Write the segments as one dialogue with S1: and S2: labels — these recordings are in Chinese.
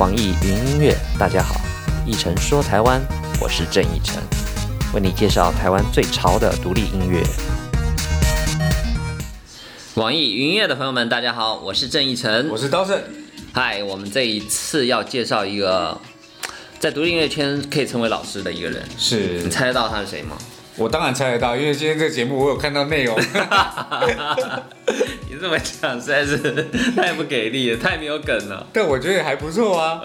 S1: 网易云音乐，大家好，一晨说台湾，我是郑一晨，为你介绍台湾最潮的独立音乐。网易云音乐的朋友们，大家好，我是郑一晨，
S2: 我是刀圣。
S1: 嗨，我们这一次要介绍一个在独立音乐圈可以称为老师的一个人，
S2: 是
S1: 你猜得到他是谁吗？
S2: 我当然猜得到，因为今天这个节目我有看到内容。
S1: 你这么讲实在是 太不给力了，太没有梗了。
S2: 但我觉得还不错啊。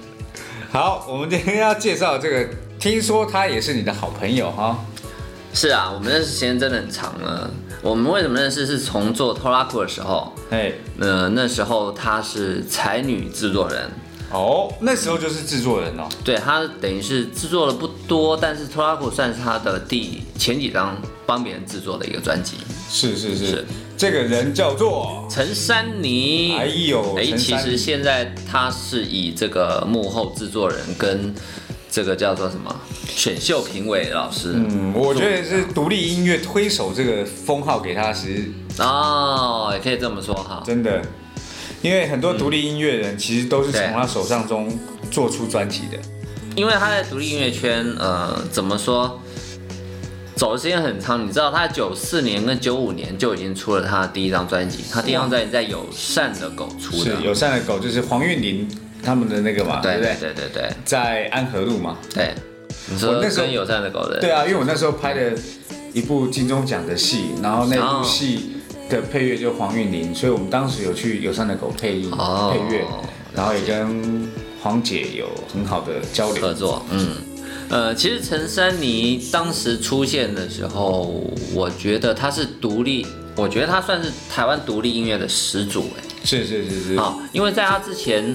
S2: 好，我们今天要介绍这个，听说他也是你的好朋友哈。
S1: 是啊，我们认识时间真的很长了。我们为什么认识？是从做 Toraku 的时候，
S2: 哎，
S1: 呃，那时候他是才女制作人。
S2: 哦，那时候就是制作人哦。
S1: 对他等于是制作了不多，但是 Toraku 算是他的第前几张帮别人制作的一个专辑。
S2: 是是是，这个人叫做
S1: 陈珊妮。
S2: 哎呦，
S1: 哎，其实现在他是以这个幕后制作人跟这个叫做什么选秀评委老师。
S2: 嗯，我觉得是独立音乐推手这个封号给他其实
S1: 哦，也可以这么说哈，
S2: 真的。因为很多独立音乐人其实都是从他手上中做出专辑的，
S1: 因为他在独立音乐圈，呃，怎么说，走的时间很长。你知道，他九四年跟九五年就已经出了他的第一张专辑，他第一张专辑在友善的狗出
S2: 的，是友善的狗，就是黄韵玲他们的那个嘛，
S1: 对对对对对，
S2: 在安和路嘛，
S1: 对。你说那跟友善的狗的，
S2: 对啊，因为我那时候拍的一部金钟奖的戏，然后那部戏。的配乐就黄韵玲，所以我们当时有去友善的狗配音配乐，然后也跟黄姐有很好的交流
S1: 合作。嗯，呃，其实陈珊妮当时出现的时候，我觉得她是独立，我觉得她算是台湾独立音乐的始祖。哎，
S2: 是是是是。
S1: 好，因为在她之前，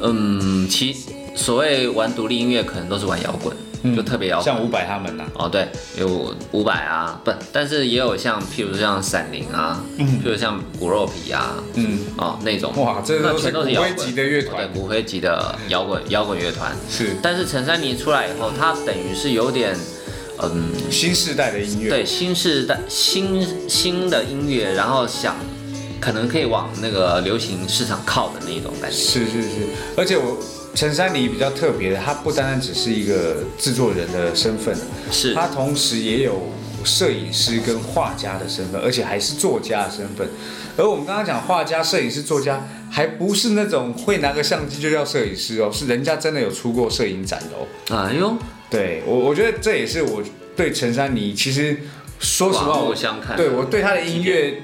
S1: 嗯，其所谓玩独立音乐，可能都是玩摇滚。就特别摇
S2: 像伍佰他们呐，
S1: 哦对，有伍佰啊，不，但是也有像譬如像闪灵啊，嗯，譬如像骨肉皮啊，嗯，哦那种，
S2: 哇，这都是骨灰级的乐团，
S1: 对，骨灰级的摇滚摇滚乐团
S2: 是。
S1: 但是陈珊妮出来以后，她等于是有点，嗯，
S2: 新时代的音乐，
S1: 对，新时代新新的音乐，然后想可能可以往那个流行市场靠的那种感觉，
S2: 是是是，而且我。陈珊妮比较特别的，她不单单只是一个制作人的身份，
S1: 是
S2: 她同时也有摄影师跟画家的身份，而且还是作家的身份。而我们刚刚讲画家、摄影师、作家，还不是那种会拿个相机就叫摄影师哦，是人家真的有出过摄影展的
S1: 哦。哎呦，
S2: 对我，我觉得这也是我对陈珊妮，其实说实话，
S1: 我相看，
S2: 对我对她的音乐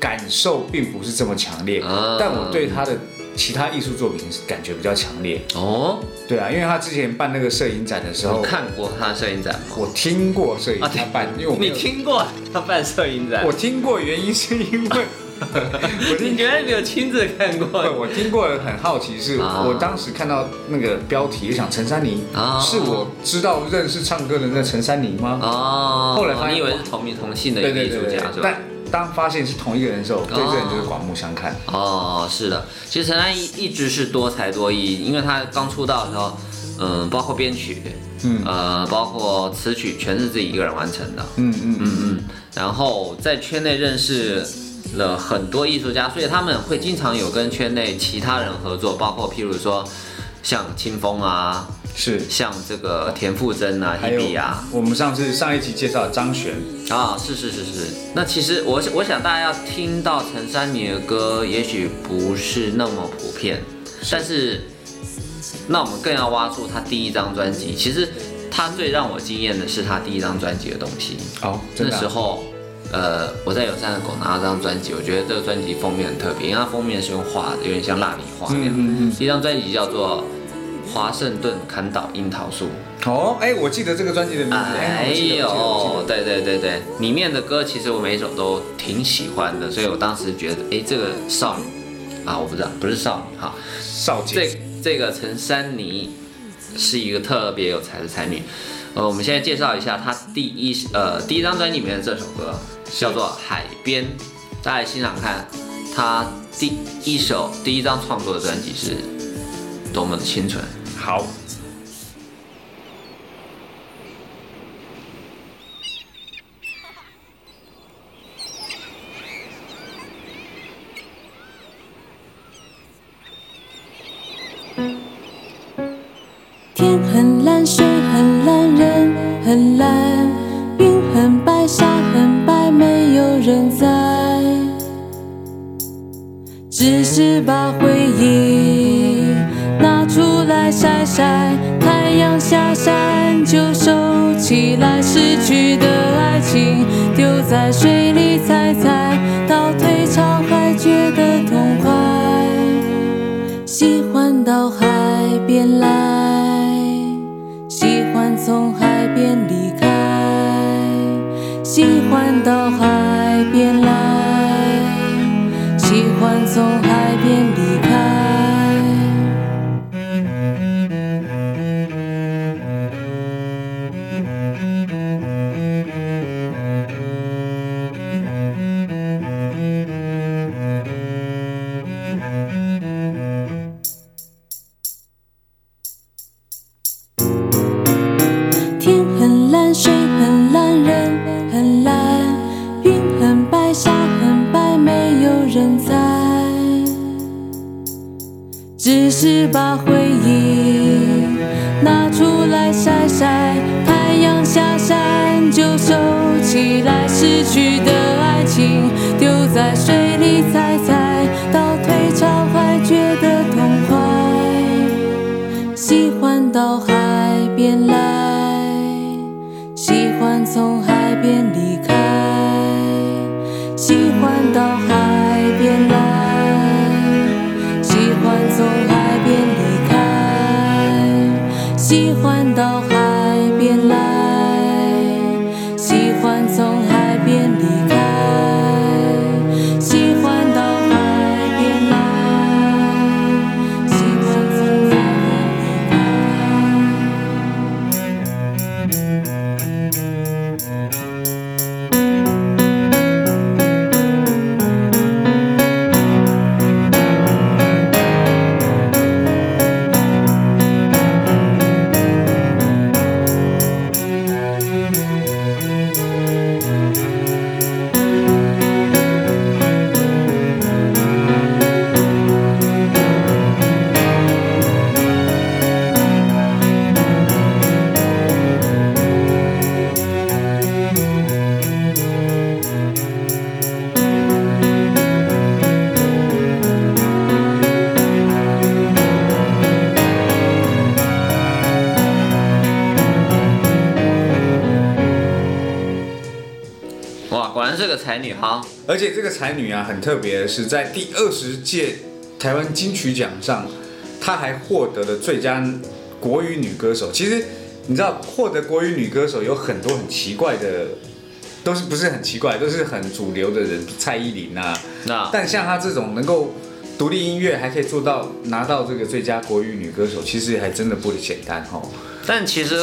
S2: 感受并不是这么强烈，但我对她的。其他艺术作品感觉比较强烈哦，对啊，因为他之前办那个摄影展的时候，
S1: 看过他的摄影展吗？
S2: 我听过摄影展办，因为
S1: 你听过他办摄影展？
S2: 我听过，原因是因为 我，
S1: 你原来没有亲自看过？
S2: 我听过，很好奇，是我当时看到那个标题，就想陈珊妮，是我知道认识唱歌的那陈珊妮吗？哦，后来发现
S1: 你以为是同名同姓的艺术家是吧？
S2: 当发现是同一个人的时候，对这人就是刮目相看。
S1: 哦，是的，其实陈安一一直是多才多艺，因为他刚出道的时候，嗯，包括编曲，嗯，呃，包括词曲，全是自己一个人完成的。嗯嗯嗯嗯。然后在圈内认识了很多艺术家，所以他们会经常有跟圈内其他人合作，包括譬如说像清风啊。
S2: 是
S1: 像这个田馥甄啊，一比啊，
S2: 我们上次上一集介绍张悬
S1: 啊，是是是是。那其实我我想大家要听到陈珊妮的歌，也许不是那么普遍，但是那我们更要挖出她第一张专辑。其实她最让我惊艳的是她第一张专辑的东西。
S2: 哦，
S1: 那时候呃，我在有三的狗拿到这张专辑，我觉得这个专辑封面很特别，因为它封面是用画的，有点像蜡笔画那样。第一张专辑叫做。华盛顿砍倒樱桃树
S2: 哦，哎，我记得这个专辑的名字。哎呦，
S1: 对对对对，里面的歌其实我每一首都挺喜欢的，所以我当时觉得，哎，这个少女啊，我不知道，不是少女哈，
S2: 少姐。
S1: 这这个陈珊妮是一个特别有才的才女。呃，我们现在介绍一下她第一呃第一张专辑里面的这首歌，叫做《海边》，大家欣赏看，她第一首第一张创作的专辑是多么的清纯。
S2: 好。
S3: 晒，太阳下山就收起来，失去的爱情丢在水里踩踩，到退潮还觉得痛快，喜欢到海边来，
S2: 而且这个才女啊，很特别的是，在第二十届台湾金曲奖上，她还获得了最佳国语女歌手。其实你知道，获得国语女歌手有很多很奇怪的，都是不是很奇怪，都是很主流的人，蔡依林啊。
S1: 那
S2: 但像她这种能够独立音乐还可以做到拿到这个最佳国语女歌手，其实还真的不简单哈。
S1: 但其实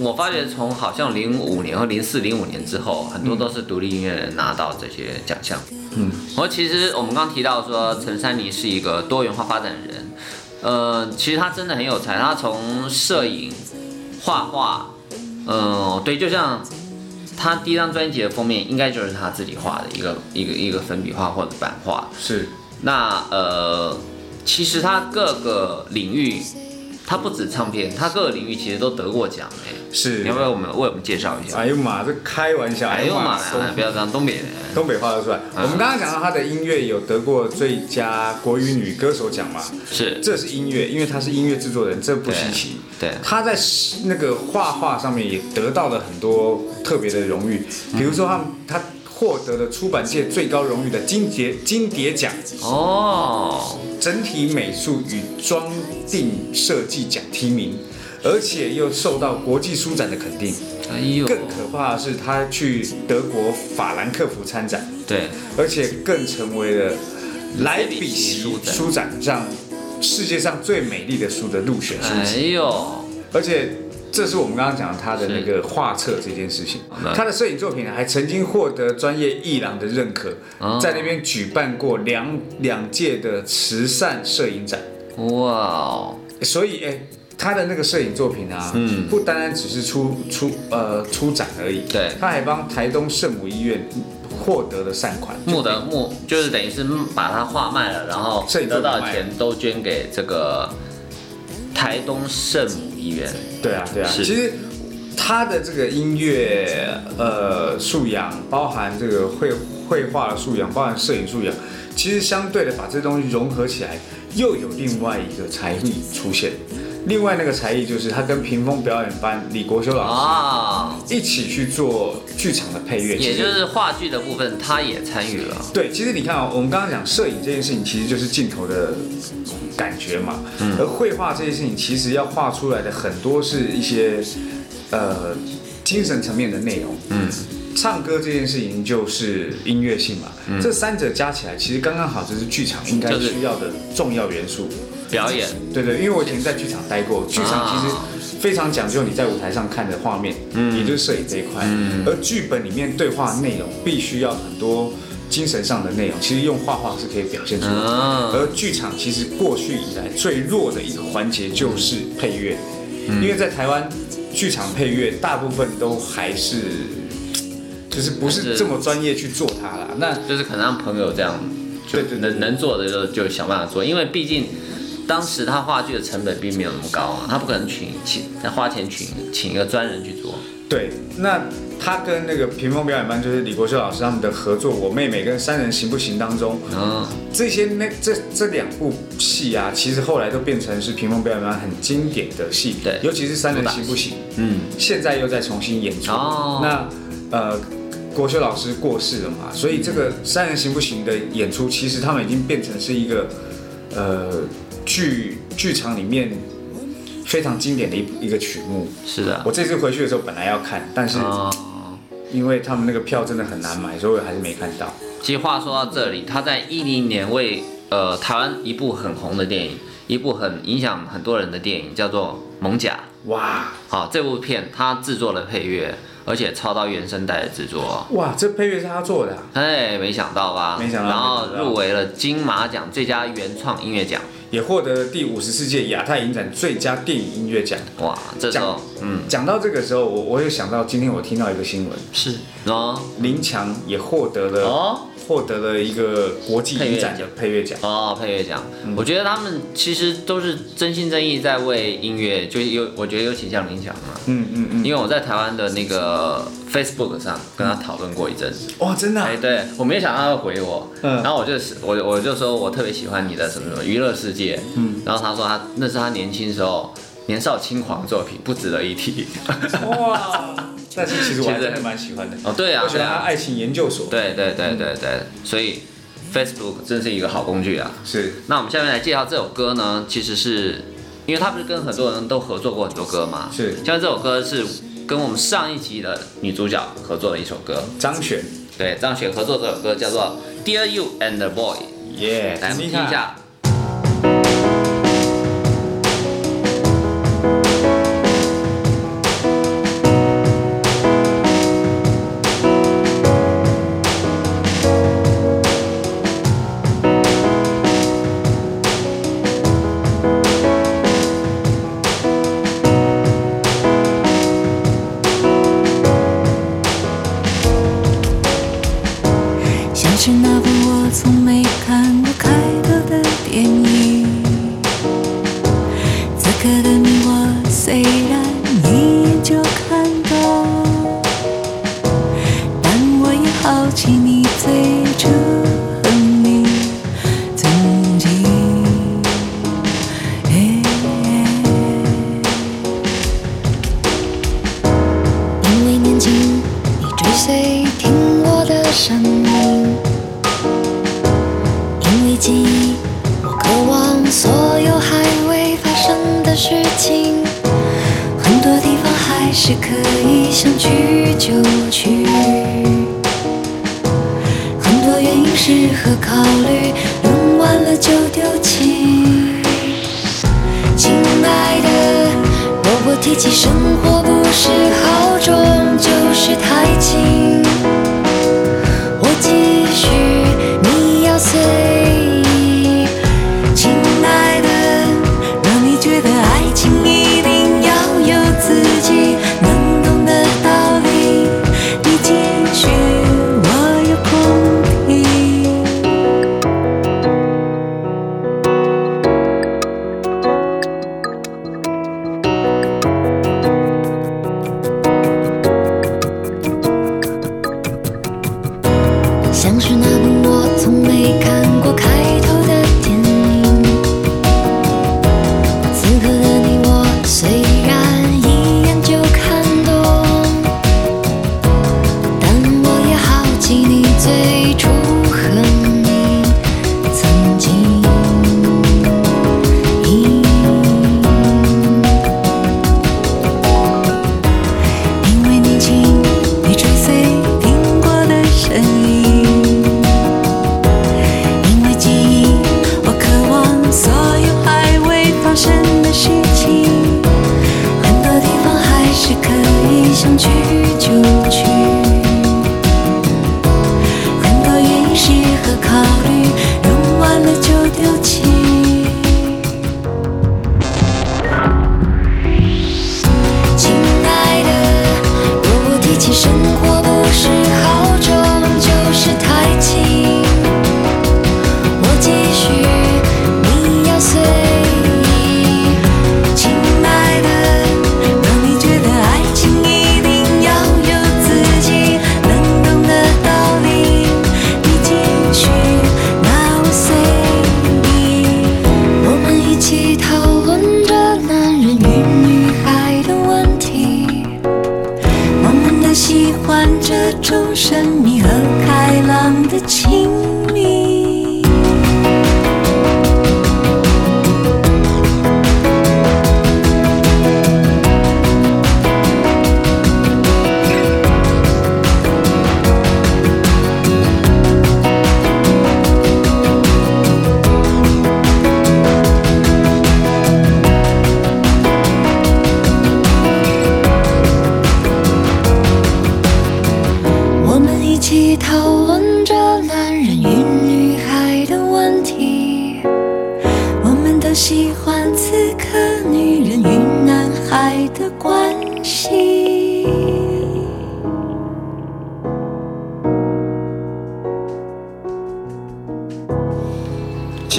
S1: 我发觉从好像零五年和零四零五年之后，很多都是独立音乐人拿到这些奖项。
S2: 嗯，
S1: 我其实我们刚提到说陈珊妮是一个多元化发展的人，呃，其实他真的很有才，他从摄影、画画，嗯、对，就像他第一张专辑的封面应该就是他自己画的一个一个一个粉笔画或者版画。
S2: 是
S1: 那呃，其实他各个领域，他不止唱片，他各个领域其实都得过奖哎。
S2: 是
S1: 你要不要我们为我们介绍一下？
S2: 哎呦妈，这开玩笑！
S1: 哎呦妈不要这样，东北人。
S2: 东北话都出来。我们刚刚讲到他的音乐有得过最佳国语女歌手奖嘛？
S1: 是，
S2: 这是音乐，因为他是音乐制作人，这不稀奇。
S1: 对，
S2: 他在那个画画上面也得到了很多特别的荣誉，比如说她她获得了出版界最高荣誉的金蝶金蝶奖。
S1: 哦，
S2: 整体美术与装订设计奖提名，而且又受到国际书展的肯定。
S1: 哎呦，
S2: 更可怕的是，他去德国法兰克福参展。
S1: 对，
S2: 而且更成为了莱比锡书展上世界上最美丽的书的入选书
S1: 哎
S2: 籍，
S1: 呦，
S2: 而且这是我们刚刚讲他的那个画册这件事情，他的摄影作品还曾经获得专业艺廊的认可
S1: 哦，
S2: 在那边举办过两两届的慈善摄影展，
S1: 哇哦，
S2: 所以哎。他的那个摄影作品啊，
S1: 嗯。
S2: 不单单只是出出呃出展而已，
S1: 对。
S2: 他还帮台东圣母医院获得了善款，
S1: 木的木就是等于是把它画卖了，然后得到的钱都捐给这个台东圣母医院。
S2: 对啊，对啊，其实他的这个音乐呃素养，包含这个绘绘画的素养，包含摄影素养，其实相对的把这东西融合起来，又有另外一个才艺出现。另外那个才艺就是他跟屏风表演班李国修老师一起去做剧场的配乐，
S1: 也就是话剧的部分，他也参与了。
S2: 对，其实你看啊，我们刚刚讲摄影这件事情，其实就是镜头的感觉嘛。嗯。而绘画这件事情，其实要画出来的很多是一些呃精神层面的内容。嗯。唱歌这件事情就是音乐性嘛。嗯。这三者加起来，其实刚刚好，这是剧场应该需要的重要元素。
S1: 表演，
S2: 对对，因为我以前在剧场待过，剧场其实非常讲究你在舞台上看的画面，嗯，也就是摄影这一块，嗯，而剧本里面对话内容必须要很多精神上的内容，其实用画画是可以表现出来，而剧场其实过去以来最弱的一个环节就是配乐，因为在台湾剧场配乐大部分都还是就是不是这么专业去做它啦，那
S1: 就是可能让朋友这样，对对，能能做的就就想办法做，因为毕竟。当时他话剧的成本并没有那么高啊，他不可能请请花钱请请一个专人去做。
S2: 对，那他跟那个屏风表演班就是李国秀老师他们的合作，《我妹妹》跟《三人行不行》当中，嗯，这些那这这两部戏啊，其实后来都变成是屏风表演班很经典的戏，
S1: 对，
S2: 尤其是《三人行不行》，嗯，现在又在重新演出。哦，那呃，国修老师过世了嘛，所以这个《三人行不行》的演出，其实他们已经变成是一个呃。剧剧场里面非常经典的一一个曲目，
S1: 是的。
S2: 我这次回去的时候本来要看，但是因为他们那个票真的很难买，所以我还是没看到。
S1: 其实话说到这里，他在一零年为呃台湾一部很红的电影，一部很影响很多人的电影，叫做《猛甲》。哇，好，这部片他制作了配乐，而且超到原声带的制作。
S2: 哇，这配乐是他做的？
S1: 哎，没想到吧？
S2: 没想到。
S1: 然后入围了金马奖最佳原创音乐奖。
S2: 也获得了第五十四届亚太影展最佳电影音乐奖。
S1: 哇，这
S2: 讲，嗯，讲到这个时候，我我有想到今天我听到一个新闻，
S1: 是哦，
S2: 林强也获得了哦。获得了一个国际影展的配乐奖
S1: 哦，配乐奖。我觉得他们其实都是真心真意在为音乐，就有我觉得有倾向林强嘛。嗯嗯嗯。因为我在台湾的那个 Facebook 上跟他讨论过一阵子。
S2: 哇，真的？
S1: 哎，对，我没想到他会回我。嗯。然后我就是我我就说我特别喜欢你的什么什么娱乐世界。嗯。然后他说他那是他年轻时候年少轻狂的作品，不值得一提。哇。
S2: 但是其实我还是蛮喜欢的哦，
S1: 对啊，
S2: 我喜欢他爱情研究所。
S1: 对对对对对，所以 Facebook 真是一个好工具啊。
S2: 是。
S1: 那我们下面来介绍这首歌呢，其实是因为他不是跟很多人都合作过很多歌嘛。
S2: 是。
S1: 像这首歌是跟我们上一集的女主角合作的一首歌，
S2: 张悬。
S1: 对，张悬合作这首歌叫做《Dear You and the Boy》。
S2: 耶，
S1: 来我们听一下。
S4: 想起你最初。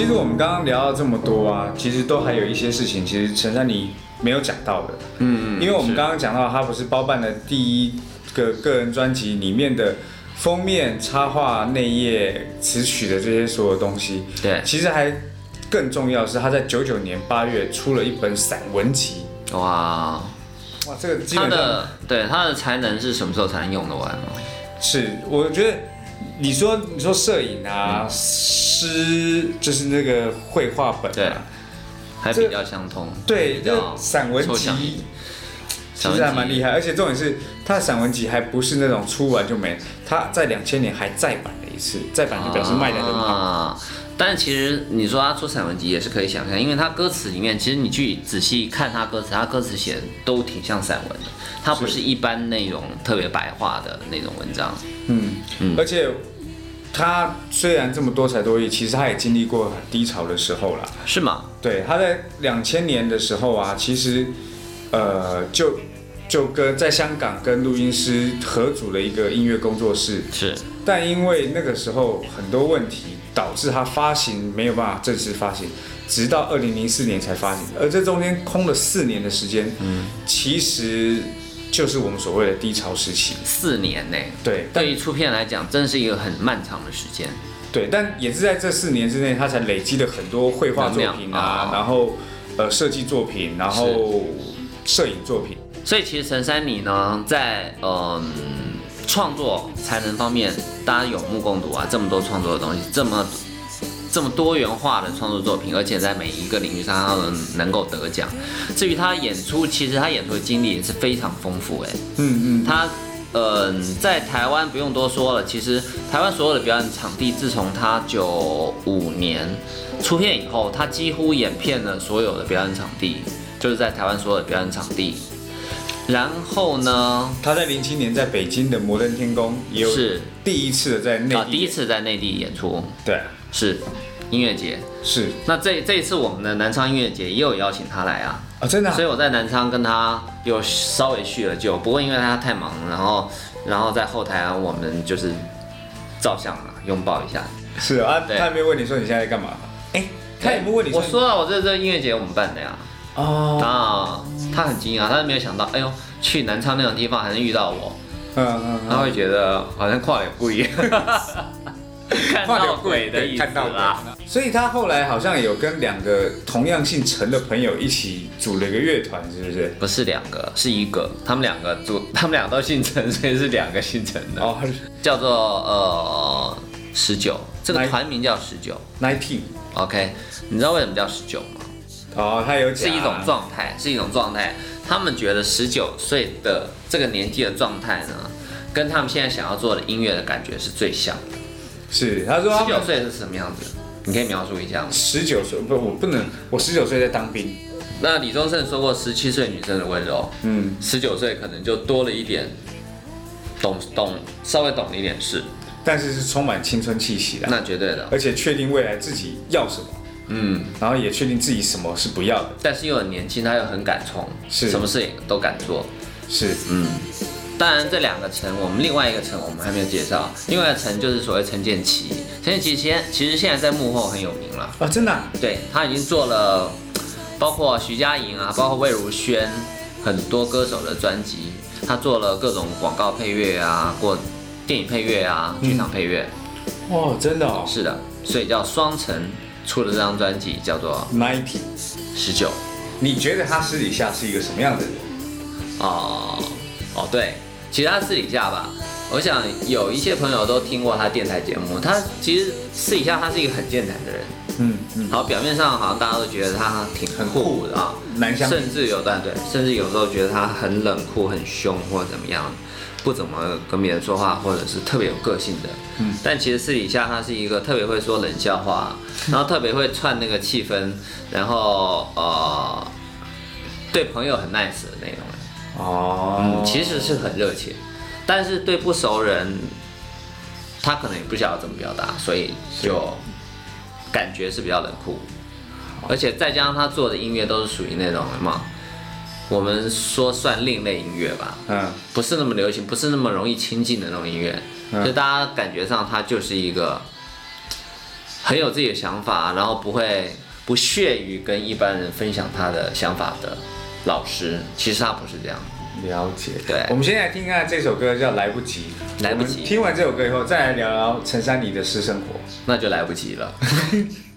S2: 其实我们刚刚聊到这么多啊，其实都还有一些事情，其实陈珊妮没有讲到的。
S1: 嗯
S2: 因为我们
S1: 是
S2: 刚刚讲到，他不是包办了第一个个人专辑里面的封面、插画、内页、词曲的这些所有东西。
S1: 对
S2: 其实还更重要的是，他在九九年八月出了一本散文集。
S1: 哇，
S2: 哇，这个基
S1: 他
S2: 本上
S1: 的对他的才能是什么时候才能用得完吗？
S2: 是，我觉得你说你说摄影啊、诗，就是那个绘画本、
S1: 对
S2: 啊，，
S1: 还比较相通，
S2: 对，这
S1: 比较
S2: 散文集。其实还蛮厉害，而且重点是他的散文集还不是那种出完就没，他在两千年还再版了一次，再版就表示卖的很好。
S1: 啊。但其实你说他出散文集也是可以想象，因为他歌词里面，其实你去仔细看他歌词，他歌词写的都挺像散文的，它不是一般那种特别白话的那种文章。
S2: 嗯，而且他虽然这么多才多艺，其实他也经历过很低潮的时候啦。
S1: 是吗？
S2: 对，他在两千年的时候啊，其实呃就就跟在香港跟录音师合组了一个音乐工作室，
S1: 是，
S2: 但因为那个时候很多问题，导致他发行没有办法正式发行，直到二零零四年才发行，而这中间空了四年的时间，嗯，其实就是我们所谓的低潮时期。
S1: 四年呢。
S2: 对，但
S1: 对于出片来讲，真是一个很漫长的时间。
S2: 对，但也是在这四年之内，他才累积了很多绘画作品啊，
S1: 哦
S2: 然后呃设计作品，然后摄影作品。
S1: 所以其实陈珊妮呢，在嗯创作才能方面，大家有目共睹啊，这么多创作的东西，这么这么多元化的创作作品，而且在每一个领域上他都能能够得奖。至于他演出，其实他演出的经历也是非常丰富哎，
S2: 嗯嗯，
S1: 他。嗯，在台湾不用多说了，其实台湾所有的表演场地，自从他九五年出片以后，他几乎演遍了所有的表演场地，就是在台湾所有的表演场地。然后呢，
S2: 他在零七年在北京的摩登天宫也有
S1: 是。
S2: 第一次的在内
S1: 啊，
S2: 地，
S1: 第一次在内地演出。
S2: 对，
S1: 是。音乐节。
S2: 是。
S1: 那这这一次我们的南昌音乐节也有邀请他来啊，
S2: 啊，真的啊？
S1: 所以我在南昌跟他有稍微叙了旧，不过因为他太忙了，然后然后在后台啊，我们就是照相嘛，拥抱一下。
S2: 是啊，他有没有问你说你现在在干嘛？哎，他也不问你
S1: 我说了，我这这音乐节我们办的呀。
S2: 哦，
S1: 啊，他很惊讶，他没有想到，哎呦，去南昌那种地方还能遇到我，
S2: 嗯嗯嗯，
S1: 他会觉得好像跨了不一样。看到鬼的意思
S2: 看到
S1: 啦。
S2: 鬼。所以他后来好像有跟两个同样姓陈的朋友一起组了一个乐团，是不是？
S1: 不是两个，是一个。他们两个组，他们俩都姓陈，所以是两个姓陈的，
S2: 哦
S1: 叫做呃十九。这个团名叫十九。
S2: ，nineteen。
S1: OK，你知道为什么叫十九吗？
S2: 哦，他有讲
S1: 是一种状态，是一种状态。他们觉得十九岁的这个年纪的状态呢，跟他们现在想要做的音乐的感觉是最像的。
S2: 是，他说
S1: 十九岁是什么样子？你可以描述一下吗？
S2: 十九岁不，我不能，我十九岁在当兵。
S1: 那李宗盛说过，十七岁女生的温柔，
S2: 嗯，
S1: 十九岁可能就多了一点懂懂，稍微懂了一点事，
S2: 但是是充满青春气息的，
S1: 那绝对的。
S2: 而且确定未来自己要什么，
S1: 嗯，
S2: 然后也确定自己什么是不要的。
S1: 但是又很年轻，他又很敢冲，
S2: 是。
S1: 什么事情都敢做。
S2: 是，
S1: 嗯，当然这两个城，我们另外一个城我们还没有介绍，另外一个城就是所谓陈建奇。陈建奇现其实现在在幕后很有名了，
S2: 啊，真的啊、
S1: 对他已经做了，包括徐佳莹啊，包括魏如萱很多歌手的专辑，他做了各种广告配乐啊，过电影配乐啊，剧场配乐，
S2: 哦，真的哦。
S1: 是的，所以叫双陈出的这张专辑叫做
S2: ，nineteen。
S1: 十九。
S2: 你觉得他私底下是一个什么样的人？
S1: 哦哦，对，其实他私底下吧，我想有一些朋友都听过他电台节目，他其实私底下他是一个很健谈的人，
S2: 嗯嗯，
S1: 好，表面上好像大家都觉得他挺
S2: 很
S1: 酷的啊，
S2: 难相处
S1: 甚至有段对，甚至有时候觉得他很冷酷、很凶或者怎么样，不怎么跟别人说话，或者是特别有个性的。
S2: 嗯，
S1: 但其实私底下他是一个特别会说冷笑话，然后特别会串那个气氛，然后呃，对朋友很 nice 的那种人。
S2: 哦
S1: 嗯，其实是很热情，但是对不熟人，他可能也不晓得怎么表达，所以就感觉是比较冷酷，而且再加上他做的音乐都是属于那种什么，我们说算另类音乐吧，
S2: 嗯，
S1: 不是那么流行，不是那么容易亲近的那种音乐，
S2: 嗯
S1: 就大家感觉上他就是一个很有自己的想法，然后不会不屑于跟一般人分享他的想法的老师，其实他不是这样。
S2: 了解。
S1: 对
S2: 我们现在听看这首歌叫《来不及》。
S1: 来不及
S2: 听完这首歌以后，再来聊聊陈珊妮的私生活。
S1: 那就来不及了。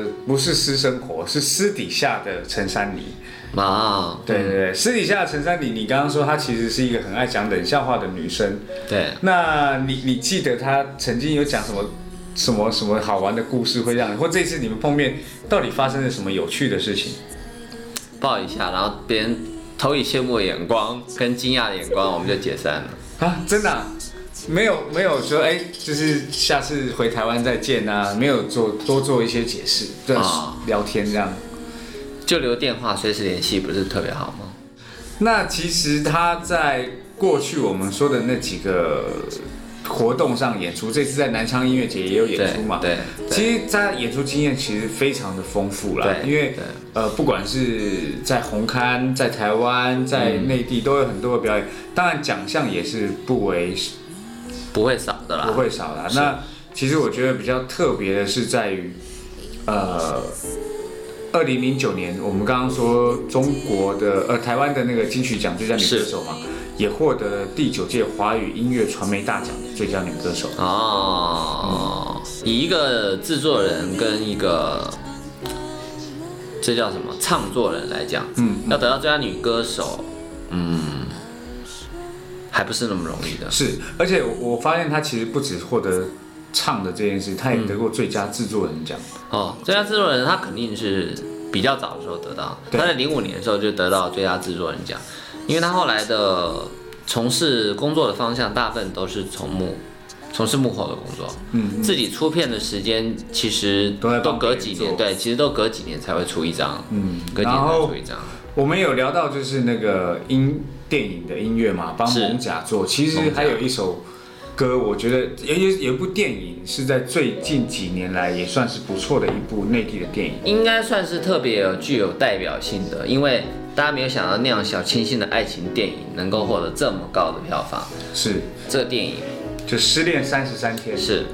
S2: 的不是私生活，是私底下的陈珊妮。
S1: 啊，
S2: 对对对，私底下的陈珊妮，你刚刚说她其实是一个很爱讲冷笑话的女生。
S1: 对，
S2: 那你你记得她曾经有讲什么什么什么好玩的故事，会让你或这次你们碰面到底发生了什么有趣的事情？
S1: 抱一下，然后别人投以羡慕的眼光跟惊讶的眼光，我们就解散了。
S2: 啊，真的啊、没有没有说哎，就是下次回台湾再见啊，没有做多做一些解释，对，
S1: 啊
S2: 聊天这样。
S1: 就留电话，随时联系，不是特别好吗？
S2: 那其实他在过去我们说的那几个活动上演出，这次在南昌音乐节也有演出嘛。
S1: 对对
S2: 其实他演出经验其实非常的丰富啦，
S1: 对
S2: 因为呃，不管是在红磡、在台湾、在内地都有很多的表演，当然奖项也是不为
S1: 不会少的啦。
S2: 不会少啦。那其实我觉得比较特别的是在于，呃，二零零九年我们刚刚说中国的呃台湾的那个金曲奖最佳女歌手嘛，也获得了第九届华语音乐传媒大奖的最佳女歌手。
S1: 哦，以一个制作人跟一个这叫什么唱作人来讲，
S2: 嗯，
S1: 要得到最佳女歌手，嗯，还不是那么容易的。
S2: 是，而且我我发现他其实不止获得唱的这件事，他也得过最佳制作人奖。
S1: 哦，最佳制作人他肯定是比较早的时候得到，他在零五年的时候就得到最佳制作人奖，因为他后来的从事工作的方向大部分都是从幕。从事幕后的工作，
S2: 嗯，
S1: 自己出片的时间其实
S2: 都
S1: 隔几年，对，其实都隔几年才会出一张，
S2: 嗯
S1: 隔几年
S2: 然后
S1: 才出一张，
S2: 我们有聊到就是那个音电影的音乐嘛，帮
S1: 是
S2: 蒙甲做，其实还有一首歌，我觉得也有有一部电影是在最近几年来也算是不错的一部内地的电影。
S1: 应该算是特别有具有代表性的，因为大家没有想到那样小清新的爱情电影能够获得这么高的票房。
S2: 是，
S1: 这个电影。
S2: 就失恋三十三天，
S1: 是。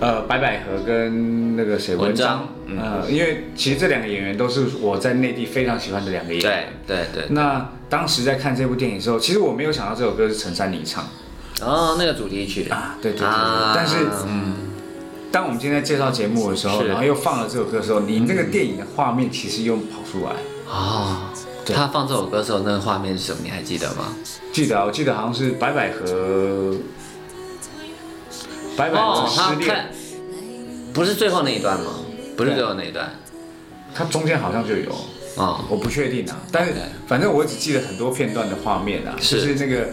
S2: 呃，白百合跟那个谁
S1: 文章
S2: 章，呃，因为其实这两个演员都是我在内地非常喜欢的两个演员。
S1: 对对对，
S2: 那当时在看这部电影的时候，其实我没有想到这首歌是陈珊妮唱
S1: 哦，那个主题曲
S2: 啊，对对对但是
S1: 嗯，
S2: 当我们今天在介绍节目的时候，然后又放了这首歌的时候，你那个电影的画面其实又跑出来。
S1: 哦，
S2: 对
S1: 他放这首歌的时候，那个画面是什么？你还记得吗？
S2: 记得啊，我记得好像是白百合，白百合
S1: 哦，他
S2: 失恋
S1: 看，，不是最后那一段吗？不是最后那一段。
S2: 它中间好像就有，
S1: 哦，
S2: 我不确定啊，但是反正我只记得很多片段的画面啊，
S1: 是。
S2: 就是那个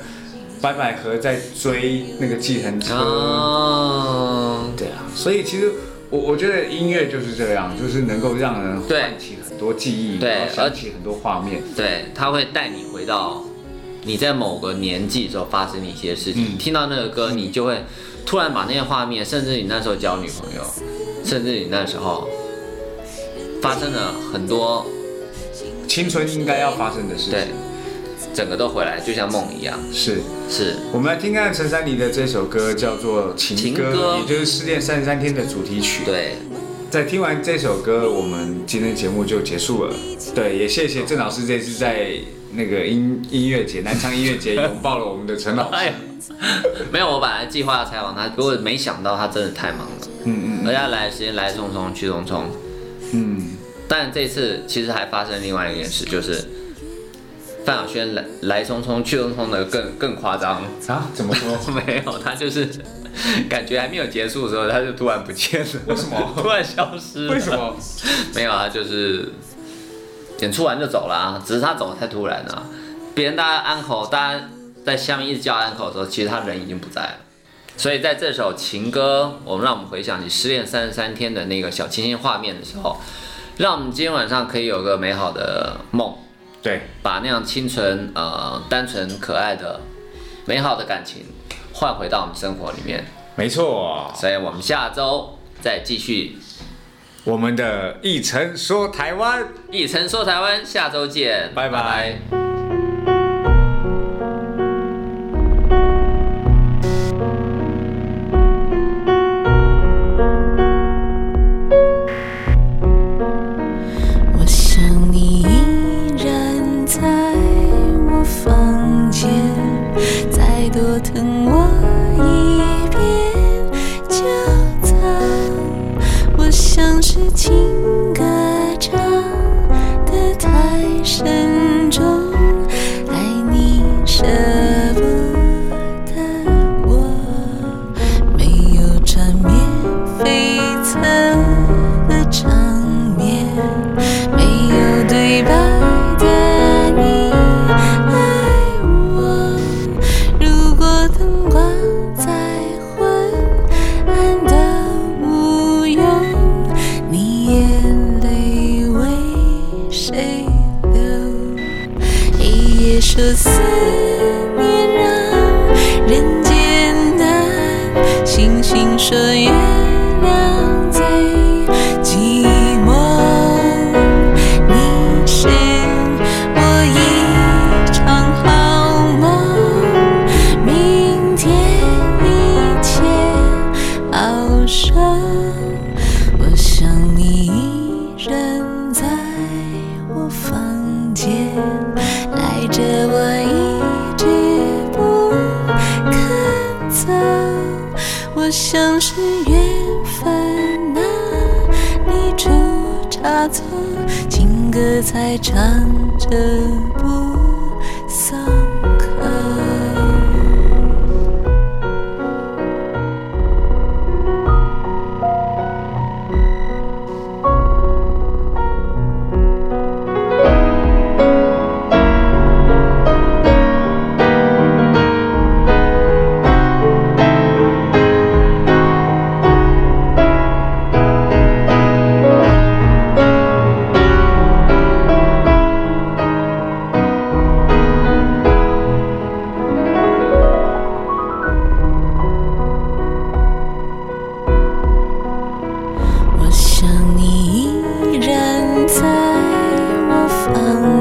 S2: 白百合在追那个计程车，
S1: 哦，
S2: 对啊，所以其实我我觉得音乐就是这样，就是能够让人唤起很多记忆，
S1: 对
S2: 然后想起很多画面。
S1: 对，他会带你回到你在某个年纪的时候发生的一些事情。
S2: 嗯。
S1: 听到那个歌，你就会突然把那些画面，甚至你那时候交女朋友，甚至你那时候发生了很多，
S2: 青春应该要发生的事情
S1: 对
S2: 情，，
S1: 整个都回来，就像梦一样。
S2: 是。
S1: 是，
S2: 我们来听看陈珊妮的这首歌，叫做《情歌》，
S1: 情歌
S2: 也就是《失恋三十三天》的主题曲。，
S1: 对，
S2: 在听完这首歌，我们今天节目就结束了。对，也谢谢郑老师这次在那个音音乐节南昌音乐节拥抱了我们的陈老师。
S1: 没有，我本来计划要采访他，不过没想到他真的太忙了，
S2: 嗯嗯
S1: 而且他来的时间来匆匆去匆匆。
S2: 嗯嗯，
S1: 但这次其实还发生另外一件事，就是范晓萱来来匆匆去匆匆的更更夸张。
S2: 啊，怎么说？
S1: 没有，他就是 感觉还没有结束的时候，他就突然不见了。
S2: 为什么
S1: 突然消失？
S2: 为什？么？
S1: 没有，啊就是演出完就走了啊，只是他走得太突然了。别人大家安口，大家在下面一直叫安口的时候，其实他人已经不在了。所以在这首情歌，我们让我们回想起失恋三十三天的那个小清新画面的时候，让我们今天晚上可以有个美好的梦，
S2: 对，
S1: 把那样清纯、呃单纯、可爱的、美好的感情换回到我们生活里面。
S2: 没错。
S1: 所以我们下周再继续
S2: 我们的一晨说台湾，
S1: 一晨说台湾，下周见，
S2: 拜拜。
S4: 我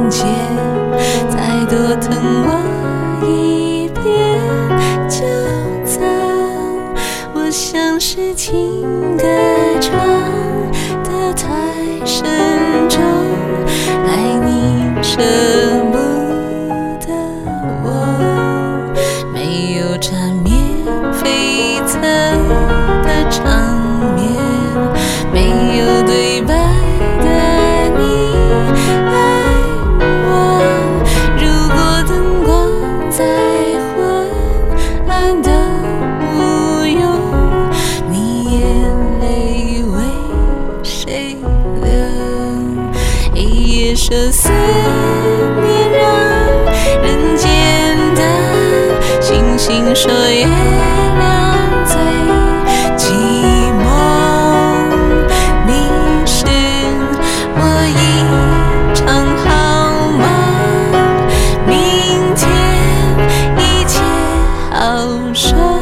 S4: 界，再多疼风沙